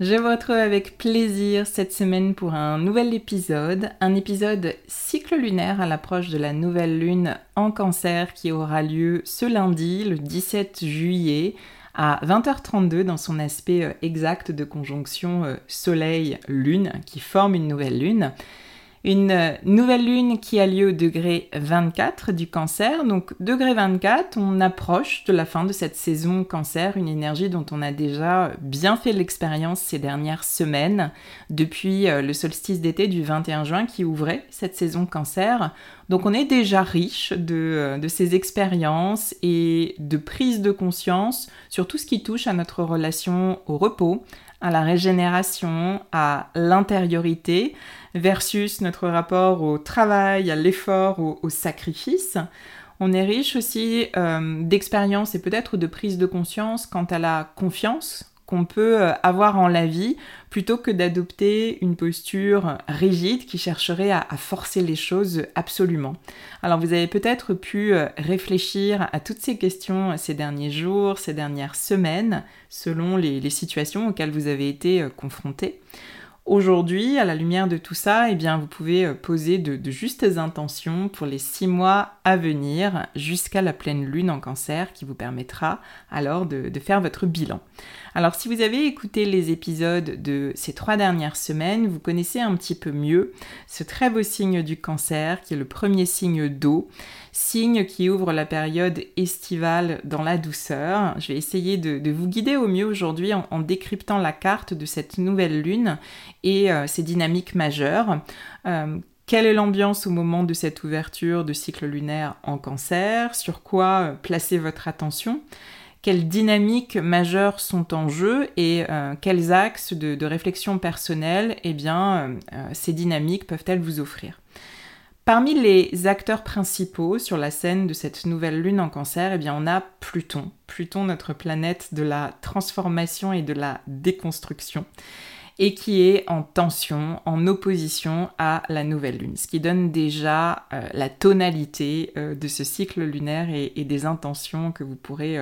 Je vous retrouve avec plaisir cette semaine pour un nouvel épisode, un épisode cycle lunaire à l'approche de la nouvelle lune en cancer qui aura lieu ce lundi, le 17 juillet, à 20h32 dans son aspect euh, exact de conjonction euh, Soleil-Lune qui forme une nouvelle lune. Une euh, nouvelle lune qui a lieu au degré 24 du cancer. Donc degré 24, on approche de la fin de cette saison cancer, une énergie dont on a déjà bien fait l'expérience ces dernières semaines, depuis le solstice d'été du 21 juin qui ouvrait cette saison cancer. Donc on est déjà riche de, de ces expériences et de prise de conscience sur tout ce qui touche à notre relation au repos, à la régénération, à l'intériorité, versus notre rapport au travail, à l'effort, au, sacrifice. On est riche aussi euh, d'expérience et peut-être de prise de conscience quant à la confiance qu'on peut euh, avoir en la vie plutôt que d'adopter une posture rigide qui chercherait à, forcer les choses absolument. Alors vous avez peut-être pu euh, réfléchir à toutes ces questions ces derniers jours, ces dernières semaines, selon les, situations auxquelles vous avez été euh, confrontés. Aujourd'hui, à la lumière de tout ça, eh bien, vous pouvez poser de, justes intentions pour les six mois à venir jusqu'à la pleine lune en cancer qui vous permettra alors de faire votre bilan. Alors si vous avez écouté les épisodes de ces trois dernières semaines, vous connaissez un petit peu mieux ce très beau signe du cancer qui est le premier signe d'eau, signe qui ouvre la période estivale dans la douceur. Je vais essayer de, vous guider au mieux aujourd'hui en, décryptant la carte de cette nouvelle lune et euh, ses dynamiques majeures. Euh, quelle est l'ambiance au moment de cette ouverture de cycle lunaire en cancer? Sur quoi euh, placer votre attention? Quelles dynamiques majeures sont en jeu et quels axes de, réflexion personnelle eh bien, ces dynamiques peuvent-elles vous offrir? Parmi les acteurs principaux sur la scène de cette nouvelle lune en cancer, eh bien, on a Pluton. Pluton, notre planète de la transformation et de la déconstruction et qui est en tension, en opposition à la nouvelle lune, ce qui donne déjà la tonalité de ce cycle lunaire et, des intentions que vous pourrez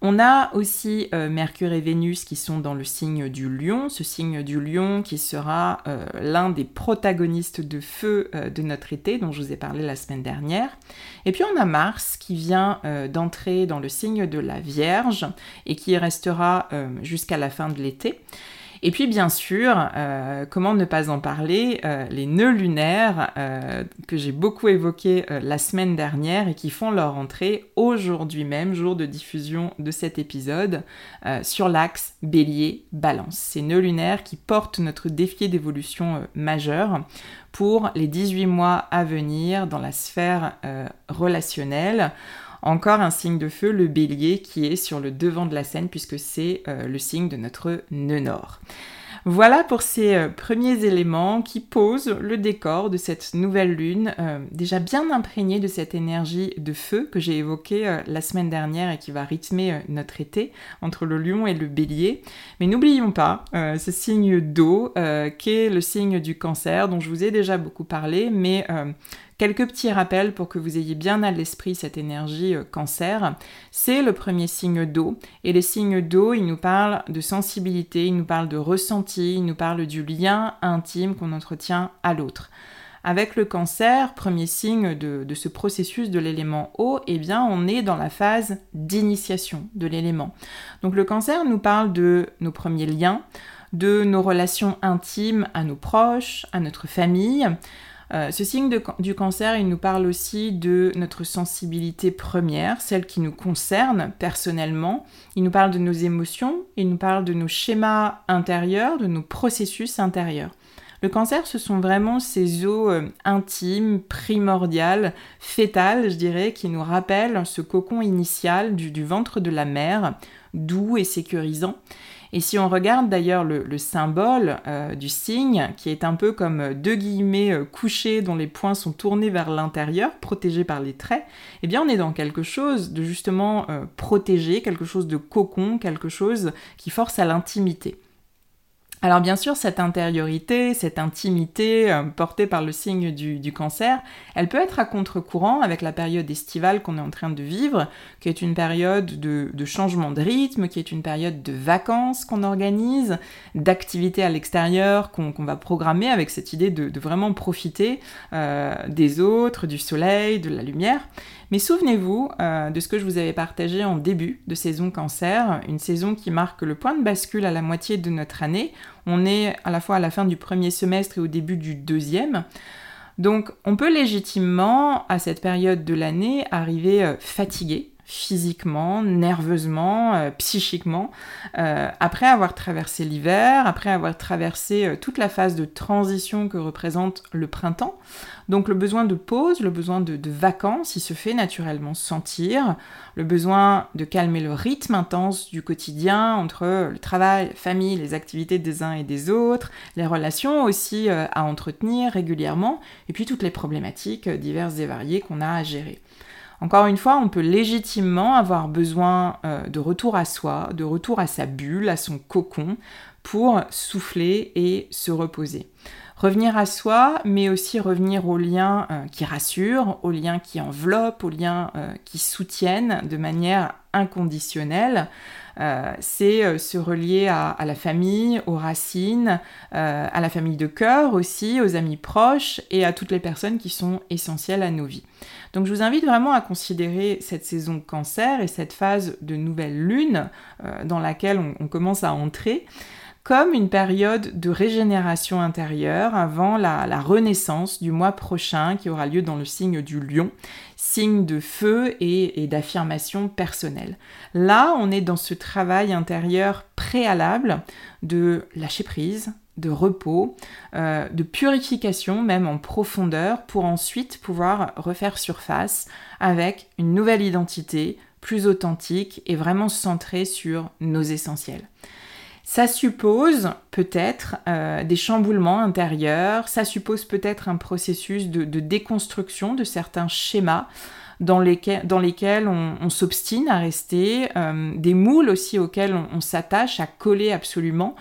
on a aussi euh, Mercure et Vénus qui sont dans le signe du lion, ce signe du lion qui sera euh, l'un des protagonistes de feu euh, de notre été dont je vous ai parlé la semaine dernière. Et puis on a Mars qui vient d'entrer dans le signe de la Vierge et qui restera jusqu'à la fin de l'été. Et puis bien sûr, euh, comment ne pas en parler, euh, les nœuds lunaires euh, que j'ai beaucoup évoqués la semaine dernière et qui font leur entrée aujourd'hui même, jour de diffusion de cet épisode, sur l'axe bélier-balance. Ces nœuds lunaires qui portent notre défi d'évolution majeur pour les 18 mois à venir dans la sphère relationnelle. Encore un signe de feu, le bélier, qui est sur le devant de la scène puisque c'est euh, le signe de notre nœud nord. Voilà pour ces euh, premiers éléments qui posent le décor de cette nouvelle lune, euh, déjà bien imprégnée de cette énergie de feu que j'ai évoquée la semaine dernière et qui va rythmer notre été entre le lion et le bélier. Mais n'oublions pas ce signe d'eau qui est le signe du cancer dont je vous ai déjà beaucoup parlé, mais Quelques petits rappels pour que vous ayez bien à l'esprit cette énergie euh, cancer. C'est le premier signe d'eau. Et les signes d'eau, ils nous parlent de sensibilité, ils nous parlent de ressenti, ils nous parlent du lien intime qu'on entretient à l'autre. Avec le cancer, premier signe de, ce processus de l'élément eau, eh bien on est dans la phase d'initiation de l'élément. Donc le cancer nous parle de nos premiers liens, de nos relations intimes à nos proches, à notre famille, euh, ce signe du cancer, il nous parle aussi de notre sensibilité première, celle qui nous concerne personnellement. Il nous parle de nos émotions, il nous parle de nos schémas intérieurs, de nos processus intérieurs. Le cancer, ce sont vraiment ces eaux euh, intimes, primordiales, fétales, je dirais, qui nous rappellent ce cocon initial du ventre de la mère, doux et sécurisant. Et si on regarde d'ailleurs le, symbole euh, du signe, qui est un peu comme deux guillemets euh, couchés dont les points sont tournés vers l'intérieur, protégés par les traits, eh bien on est dans quelque chose de justement euh, protégé, quelque chose de cocon, quelque chose qui force à l'intimité. Alors bien sûr, cette intériorité, cette intimité euh, portée par le signe du, cancer, elle peut être à contre-courant avec la période estivale qu'on est en train de vivre, qui est une période de, changement de rythme, qui est une période de vacances qu'on organise, d'activités à l'extérieur qu'on va programmer avec cette idée de, vraiment profiter euh, des autres, du soleil, de la lumière. Mais souvenez-vous euh, de ce que je vous avais partagé en début de saison cancer, une saison qui marque le point de bascule à la moitié de notre année. On est à la fois à la fin du premier semestre et au début du deuxième. Donc on peut légitimement, à cette période de l'année, arriver euh, fatigué physiquement, nerveusement, euh, psychiquement, euh, après avoir traversé l'hiver, après avoir traversé euh, toute la phase de transition que représente le printemps. Donc le besoin de pause, le besoin de, de, vacances, il se fait naturellement sentir, le besoin de calmer le rythme intense du quotidien entre le travail, la famille, les activités des uns et des autres, les relations aussi à entretenir régulièrement, et puis toutes les problématiques diverses et variées qu'on a à gérer. Encore une fois, on peut légitimement avoir besoin euh, de retour à soi, de retour à sa bulle, à son cocon, pour souffler et se reposer. Revenir à soi, mais aussi revenir aux liens euh, qui rassurent, aux liens qui enveloppent, aux liens euh, qui soutiennent de manière inconditionnelle. C'est se relier à, la famille, aux racines, à la famille de cœur aussi, aux amis proches et à toutes les personnes qui sont essentielles à nos vies. Donc je vous invite vraiment à considérer cette saison cancer et cette phase de nouvelle lune euh, dans laquelle on, commence à entrer comme une période de régénération intérieure avant la, renaissance du mois prochain qui aura lieu dans le signe du lion, signe de feu et d'affirmation personnelle. Là, on est dans ce travail intérieur préalable de lâcher prise, de repos, euh, de purification même en profondeur pour ensuite pouvoir refaire surface avec une nouvelle identité plus authentique et vraiment centrée sur nos essentiels. Ça suppose peut-être euh, des chamboulements intérieurs, ça suppose peut-être un processus de, déconstruction de certains schémas dans lesquels, on, s'obstine à rester, euh, des moules aussi auxquels on s'attache à coller absolument,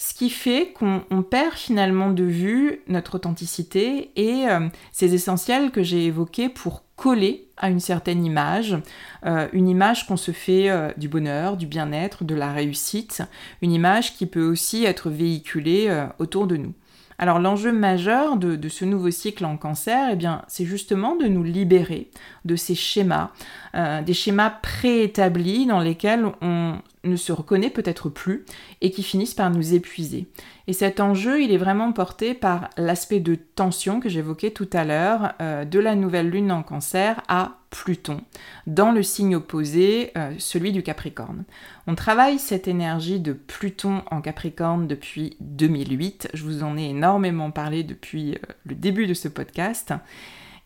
ce qui fait qu'on perd finalement de vue notre authenticité et euh, ces essentiels que j'ai évoqués pour coller à une certaine image, euh, une image qu'on se fait euh, du bonheur, du bien-être, de la réussite, une image qui peut aussi être véhiculée autour de nous. Alors l'enjeu majeur de, ce nouveau cycle en cancer, eh bien, c'est justement de nous libérer de ces schémas, des schémas préétablis dans lesquels on ne se reconnaît peut-être plus et qui finissent par nous épuiser. Et cet enjeu, il est vraiment porté par l'aspect de tension que j'évoquais tout à l'heure euh, de la nouvelle lune en cancer à Pluton, dans le signe opposé, euh, celui du Capricorne. On travaille cette énergie de Pluton en Capricorne depuis 2008, je vous en ai énormément parlé depuis euh, le début de ce podcast.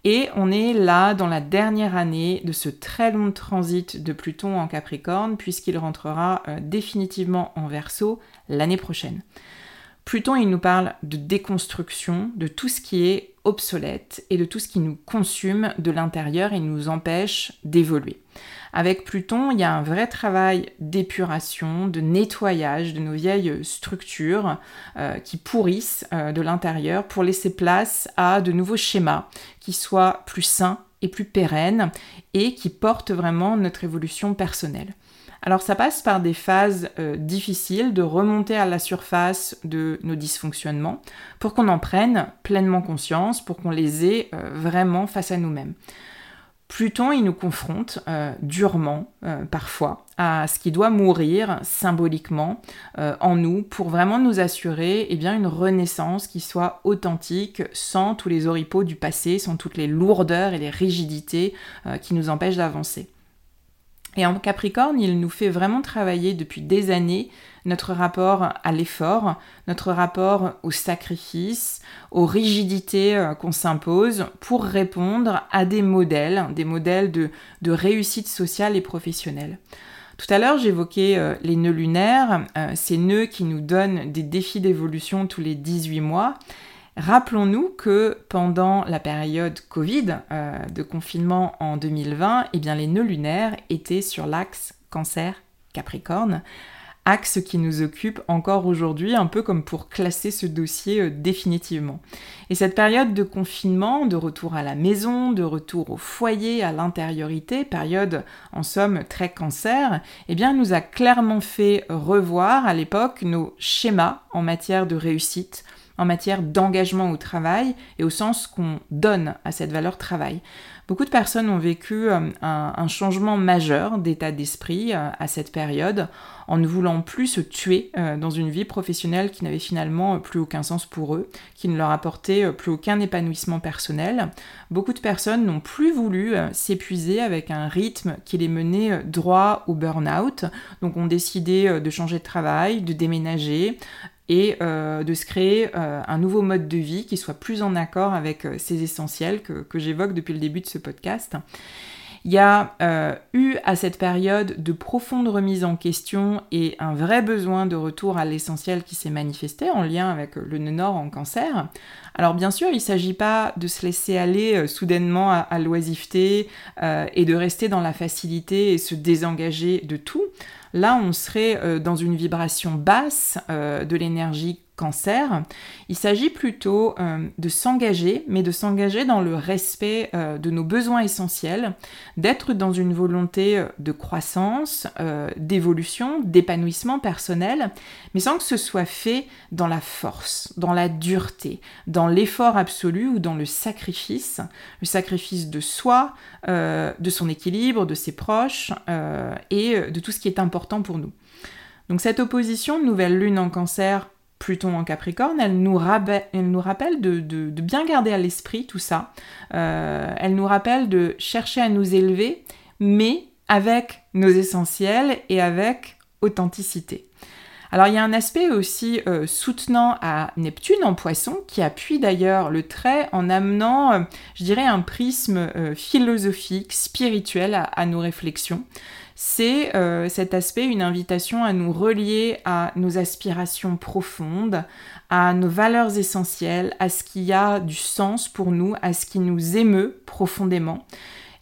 Et on est là dans la dernière année de ce très long transit de Pluton en Capricorne, puisqu'il rentrera euh, définitivement en Verseau l'année prochaine. Pluton, il nous parle de déconstruction, de tout ce qui est obsolète et de tout ce qui nous consume de l'intérieur et nous empêche d'évoluer. Avec Pluton, il y a un vrai travail d'épuration, de nettoyage de nos vieilles structures euh, qui pourrissent euh, de l'intérieur pour laisser place à de nouveaux schémas qui soient plus sains et plus pérennes et qui portent vraiment notre évolution personnelle. Alors ça passe par des phases euh, difficiles de remonter à la surface de nos dysfonctionnements pour qu'on en prenne pleinement conscience, pour qu'on les ait euh, vraiment face à nous-mêmes. Pluton, il nous confronte euh, durement, parfois, à ce qui doit mourir symboliquement en nous pour vraiment nous assurer eh bien, une renaissance qui soit authentique, sans tous les oripeaux du passé, sans toutes les lourdeurs et les rigidités qui nous empêchent d'avancer. Et en Capricorne, il nous fait vraiment travailler depuis des années notre rapport à l'effort, notre rapport au sacrifice, aux rigidités euh, qu'on s'impose pour répondre à des modèles, des modèles de, réussite sociale et professionnelle. Tout à l'heure, j'évoquais euh, les nœuds lunaires, euh, ces nœuds qui nous donnent des défis d'évolution tous les 18 mois. Rappelons-nous que pendant la période Covid euh, de confinement en 2020, eh bien les nœuds lunaires étaient sur l'axe Cancer-Capricorne, axe qui nous occupe encore aujourd'hui, un peu comme pour classer ce dossier euh, définitivement. Et cette période de confinement, de retour à la maison, de retour au foyer, à l'intériorité, période en somme très cancer, eh bien nous a clairement fait revoir à l'époque nos schémas en matière de réussite, en matière d'engagement au travail et au sens qu'on donne à cette valeur travail. Beaucoup de personnes ont vécu euh, un, changement majeur d'état d'esprit euh, à cette période en ne voulant plus se tuer euh, dans une vie professionnelle qui n'avait finalement plus aucun sens pour eux, qui ne leur apportait plus aucun épanouissement personnel. Beaucoup de personnes n'ont plus voulu s'épuiser avec un rythme qui les menait droit au burn-out, donc ont décidé de changer de travail, de déménager, et euh, de se créer euh, un nouveau mode de vie qui soit plus en accord avec euh, ces essentiels que, j'évoque depuis le début de ce podcast. Il y a eu à cette période de profonde remise en question et un vrai besoin de retour à l'essentiel qui s'est manifesté en lien avec le nœud nord en cancer. Alors bien sûr, il ne s'agit pas de se laisser aller soudainement à, l'oisiveté et de rester dans la facilité et se désengager de tout. Là, on serait euh, dans une vibration basse euh, de l'énergie cancer. Il s'agit plutôt euh, de s'engager, mais de s'engager dans le respect euh, de nos besoins essentiels, d'être dans une volonté euh, de croissance, d'évolution, d'épanouissement personnel, mais sans que ce soit fait dans la force, dans la dureté, dans l'effort absolu ou dans le sacrifice, le sacrifice de soi, de son équilibre, de ses proches et de tout ce qui est important pour nous. Donc cette opposition nouvelle lune en cancer Pluton en Capricorne, elle nous, rappelle de, bien garder à l'esprit tout ça. Euh, elle nous rappelle de chercher à nous élever, mais avec nos essentiels et avec authenticité. Alors il y a un aspect aussi euh, soutenant à Neptune en poisson qui appuie d'ailleurs le trait en amenant, euh, je dirais, un prisme philosophique, spirituel à nos réflexions c'est euh, cet aspect, une invitation à nous relier à nos aspirations profondes, à nos valeurs essentielles, à ce qui a du sens pour nous, à ce qui nous émeut profondément.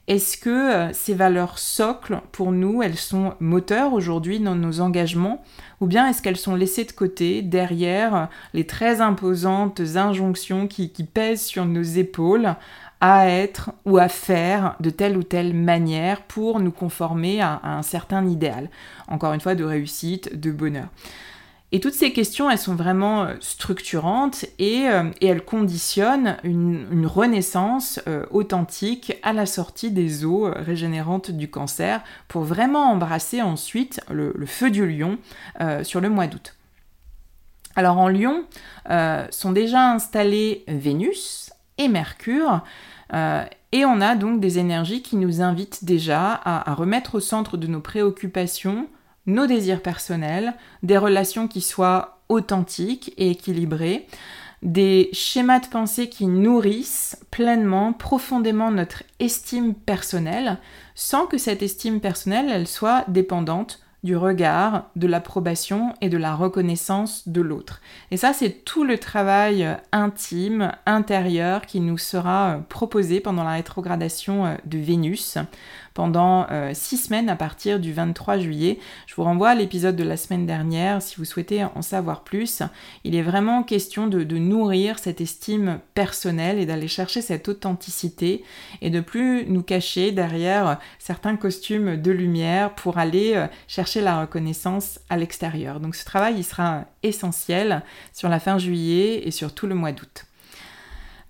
Est-ce que euh, ces valeurs socles, pour nous, elles sont moteurs aujourd'hui dans nos engagements? Ou bien est-ce qu'elles sont laissées de côté derrière les très imposantes injonctions qui pèsent sur nos épaules à être ou à faire de telle ou telle manière pour nous conformer à, un certain idéal. Encore une fois, de réussite, de bonheur. Et toutes ces questions, elles sont vraiment euh, structurantes et, euh, elles conditionnent une, renaissance euh, authentique à la sortie des eaux régénérantes du cancer pour vraiment embrasser ensuite le, feu du lion sur le mois d'août. Alors en lion sont déjà installés Vénus et Mercure, euh, et on a donc des énergies qui nous invitent déjà à, remettre au centre de nos préoccupations nos désirs personnels, des relations qui soient authentiques et équilibrées, des schémas de pensée qui nourrissent pleinement, profondément notre estime personnelle, sans que cette estime personnelle, elle soit dépendante du regard, de l'approbation et de la reconnaissance de l'autre. Et ça, c'est tout le travail euh, intime, intérieur qui nous sera euh, proposé pendant la rétrogradation euh, de Vénus pendant six semaines à partir du 23 juillet. Je vous renvoie à l'épisode de la semaine dernière si vous souhaitez en savoir plus. Il est vraiment question de, nourrir cette estime personnelle et d'aller chercher cette authenticité et de plus nous cacher derrière certains costumes de lumière pour aller chercher la reconnaissance à l'extérieur. Donc ce travail, il sera essentiel sur la fin juillet et sur tout le mois d'août.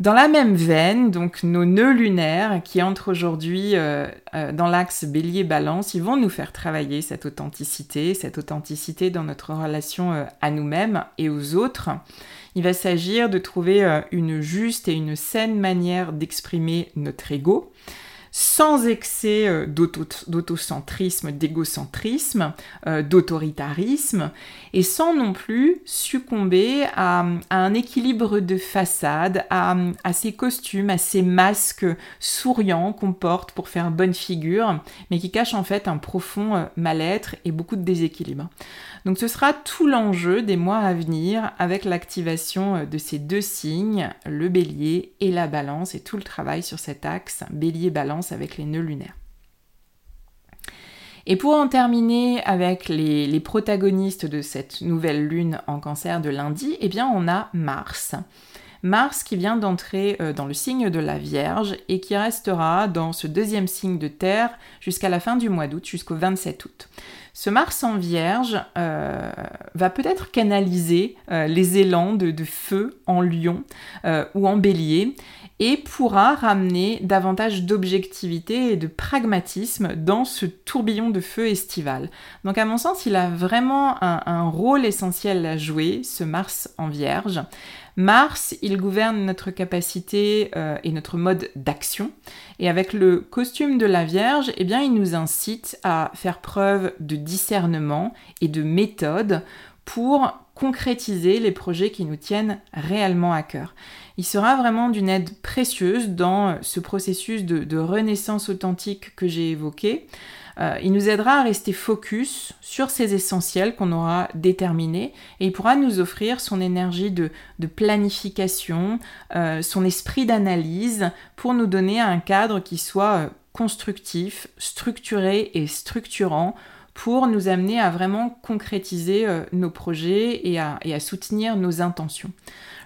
Dans la même veine, donc nos nœuds lunaires qui entrent aujourd'hui euh, euh, dans l'axe bélier-balance, ils vont nous faire travailler cette authenticité, cette authenticité dans notre relation euh, à nous-mêmes et aux autres. Il va s'agir de trouver une juste et une saine manière d'exprimer notre ego sans excès euh, d'autocentrisme, d'égocentrisme, euh, d'autoritarisme, et sans non plus succomber à, un équilibre de façade, à, ces costumes, à ces masques souriants qu'on porte pour faire bonne figure, mais qui cachent en fait un profond euh, mal-être et beaucoup de déséquilibre. Donc ce sera tout l'enjeu des mois à venir avec l'activation de ces deux signes, le bélier et la balance, et tout le travail sur cet axe bélier-balance avec les nœuds lunaires. Et pour en terminer avec les, protagonistes de cette nouvelle lune en cancer de lundi, eh bien on a Mars. Mars qui vient d'entrer euh, dans le signe de la Vierge et qui restera dans ce deuxième signe de Terre jusqu'à la fin du mois d'août, jusqu'au 27 août. Ce Mars en Vierge euh, va peut-être canaliser euh, les élans de, feu en lion ou en bélier et pourra ramener davantage d'objectivité et de pragmatisme dans ce tourbillon de feu estival. Donc à mon sens, il a vraiment un rôle essentiel à jouer, ce Mars en Vierge. Mars, il gouverne notre capacité euh, et notre mode d'action. Et avec le costume de la Vierge, eh bien, il nous incite à faire preuve de discernement et de méthode pour concrétiser les projets qui nous tiennent réellement à cœur. Il sera vraiment d'une aide précieuse dans ce processus de renaissance authentique que j'ai évoqué. Euh, il nous aidera à rester focus sur ces essentiels qu'on aura déterminés et il pourra nous offrir son énergie de, planification, euh, son esprit d'analyse pour nous donner un cadre qui soit euh, constructif, structuré et structurant pour nous amener à vraiment concrétiser nos projets et à soutenir nos intentions.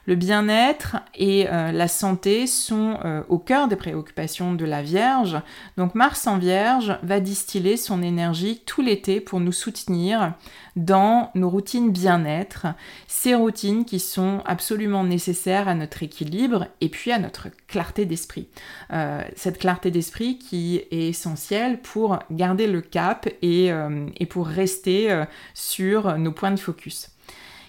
Le bien-être et euh, la santé sont euh, au cœur des préoccupations de la Vierge. Donc Mars en Vierge va distiller son énergie tout l'été pour nous soutenir dans nos routines bien-être, ces routines qui sont absolument nécessaires à notre équilibre et puis à notre clarté d'esprit. Euh, cette clarté d'esprit qui est essentielle pour garder le cap et pour rester sur nos points de focus.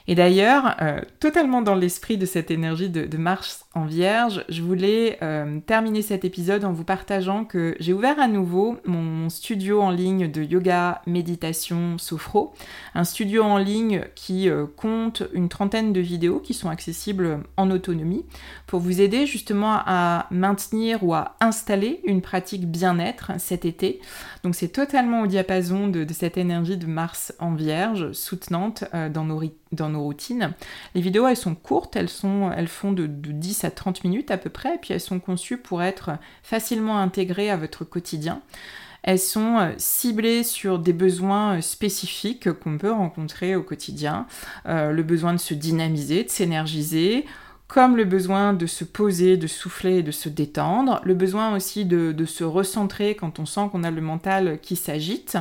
Et d'ailleurs, euh, totalement dans l'esprit de cette énergie de, Mars en Vierge, je voulais euh, terminer cet épisode en vous partageant que j'ai ouvert à nouveau mon studio en ligne de yoga, méditation, sophro, un studio en ligne qui euh, compte une trentaine de vidéos qui sont accessibles en autonomie pour vous aider justement à maintenir ou à installer une pratique bien-être cet été. Donc c'est totalement au diapason de, cette énergie de Mars en Vierge, soutenante dans nos dans nos routines. Les vidéos, elles sont courtes, elles, sont, elles font de, 10 à 30 minutes à peu près, et puis elles sont conçues pour être facilement intégrées à votre quotidien. Elles sont euh, ciblées sur des besoins euh, spécifiques qu'on peut rencontrer au quotidien. Euh, le besoin de se dynamiser, de s'énergiser, comme le besoin de se poser, de souffler de se détendre. Le besoin aussi de se recentrer quand on sent qu'on a le mental qui s'agite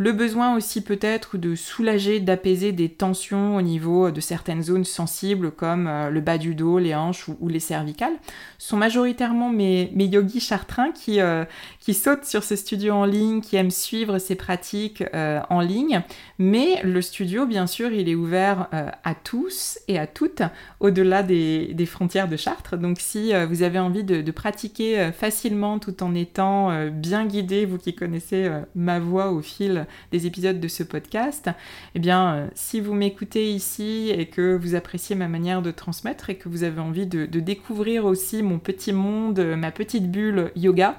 le besoin aussi peut-être de soulager, d'apaiser des tensions au niveau de certaines zones sensibles comme euh, le bas du dos, les hanches ou, les cervicales. Ce sont majoritairement mes, yogis chartrains qui, euh, qui sautent sur ce studio en ligne, qui aiment suivre ces pratiques euh, en ligne. Mais le studio, bien sûr, il est ouvert à tous et à toutes au-delà des, frontières de Chartres. Donc si vous avez envie de, pratiquer facilement tout en étant bien guidé, vous qui connaissez ma voix au fil des épisodes de ce podcast, eh bien, euh, si vous m'écoutez ici et que vous appréciez ma manière de transmettre et que vous avez envie de, découvrir aussi mon petit monde, ma petite bulle yoga,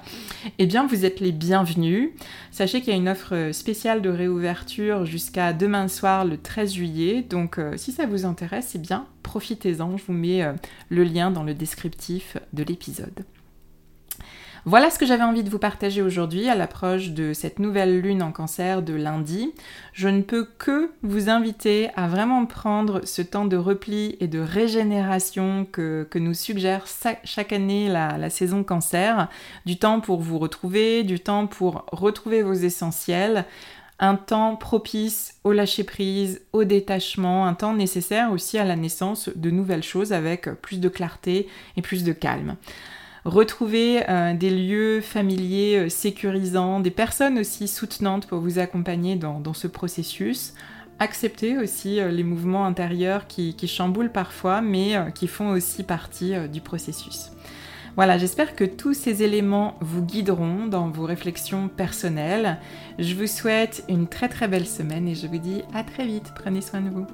eh bien, vous êtes les bienvenus. Sachez qu'il y a une offre spéciale de réouverture jusqu'à demain soir, le 13 juillet. Donc, euh, si ça vous intéresse, eh bien, profitez-en. Je vous mets euh, le lien dans le descriptif de l'épisode. Voilà ce que j'avais envie de vous partager aujourd'hui à l'approche de cette nouvelle lune en cancer de lundi. Je ne peux que vous inviter à vraiment prendre ce temps de repli et de régénération que, nous suggère chaque année la, saison cancer. Du temps pour vous retrouver, du temps pour retrouver vos essentiels, un temps propice au lâcher-prise, au détachement, un temps nécessaire aussi à la naissance de nouvelles choses avec plus de clarté et plus de calme retrouver euh, des lieux familiers euh, sécurisants, des personnes aussi soutenantes pour vous accompagner dans, ce processus. Accepter aussi euh, les mouvements intérieurs qui, chamboulent parfois, mais qui font aussi partie du processus. Voilà, j'espère que tous ces éléments vous guideront dans vos réflexions personnelles. Je vous souhaite une très très belle semaine et je vous dis à très vite. Prenez soin de vous.